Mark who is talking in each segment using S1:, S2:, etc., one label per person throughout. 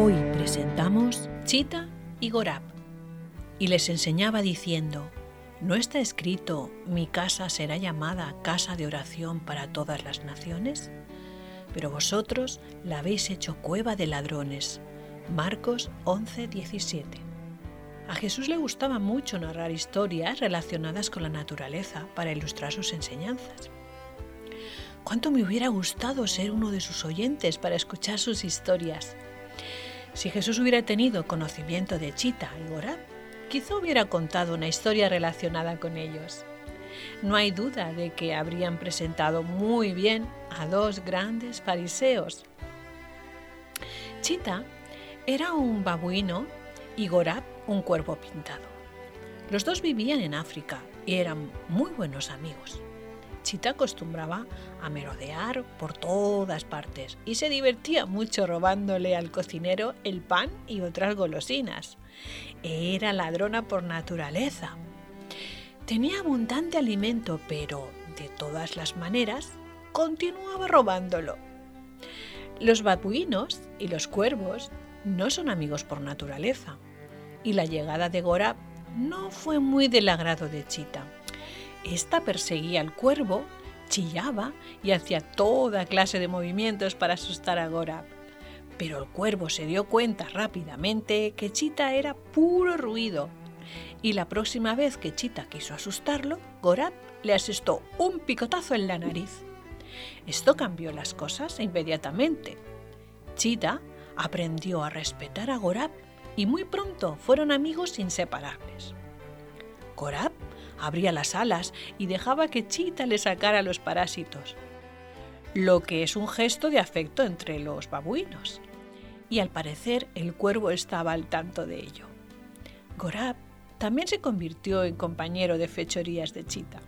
S1: Hoy presentamos Chita y Gorab y les enseñaba diciendo, ¿no está escrito, mi casa será llamada casa de oración para todas las naciones? Pero vosotros la habéis hecho cueva de ladrones. Marcos 11, 17. A Jesús le gustaba mucho narrar historias relacionadas con la naturaleza para ilustrar sus enseñanzas. ¿Cuánto me hubiera gustado ser uno de sus oyentes para escuchar sus historias? Si Jesús hubiera tenido conocimiento de Chita y Gorab, quizá hubiera contado una historia relacionada con ellos. No hay duda de que habrían presentado muy bien a dos grandes fariseos. Chita era un babuino y Gorab un cuervo pintado. Los dos vivían en África y eran muy buenos amigos. Chita acostumbraba a merodear por todas partes y se divertía mucho robándole al cocinero el pan y otras golosinas. Era ladrona por naturaleza. Tenía abundante alimento, pero de todas las maneras continuaba robándolo. Los babuinos y los cuervos no son amigos por naturaleza, y la llegada de Gorab no fue muy del agrado de Chita esta perseguía al cuervo, chillaba y hacía toda clase de movimientos para asustar a Gorab. Pero el cuervo se dio cuenta rápidamente que Chita era puro ruido. Y la próxima vez que Chita quiso asustarlo, Gorab le asestó un picotazo en la nariz. Esto cambió las cosas inmediatamente. Chita aprendió a respetar a Gorab y muy pronto fueron amigos inseparables. Gorab abría las alas y dejaba que Chita le sacara los parásitos, lo que es un gesto de afecto entre los babuinos. Y al parecer el cuervo estaba al tanto de ello. Gorab también se convirtió en compañero de fechorías de Chita.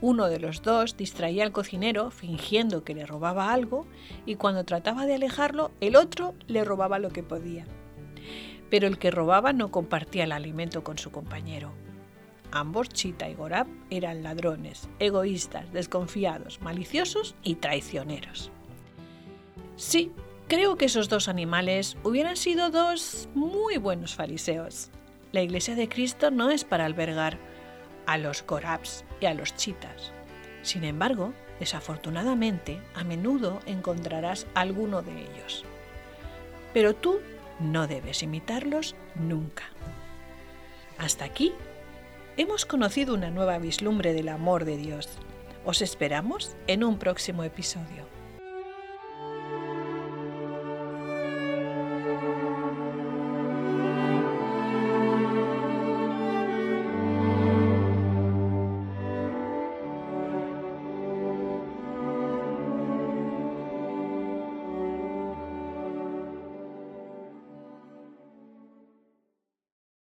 S1: Uno de los dos distraía al cocinero fingiendo que le robaba algo y cuando trataba de alejarlo, el otro le robaba lo que podía. Pero el que robaba no compartía el alimento con su compañero. Ambos, Chita y Gorab, eran ladrones, egoístas, desconfiados, maliciosos y traicioneros. Sí, creo que esos dos animales hubieran sido dos muy buenos fariseos. La Iglesia de Cristo no es para albergar a los Gorabs y a los Chitas. Sin embargo, desafortunadamente, a menudo encontrarás alguno de ellos. Pero tú no debes imitarlos nunca. Hasta aquí hemos conocido una nueva vislumbre del amor de Dios. Os esperamos en un próximo episodio.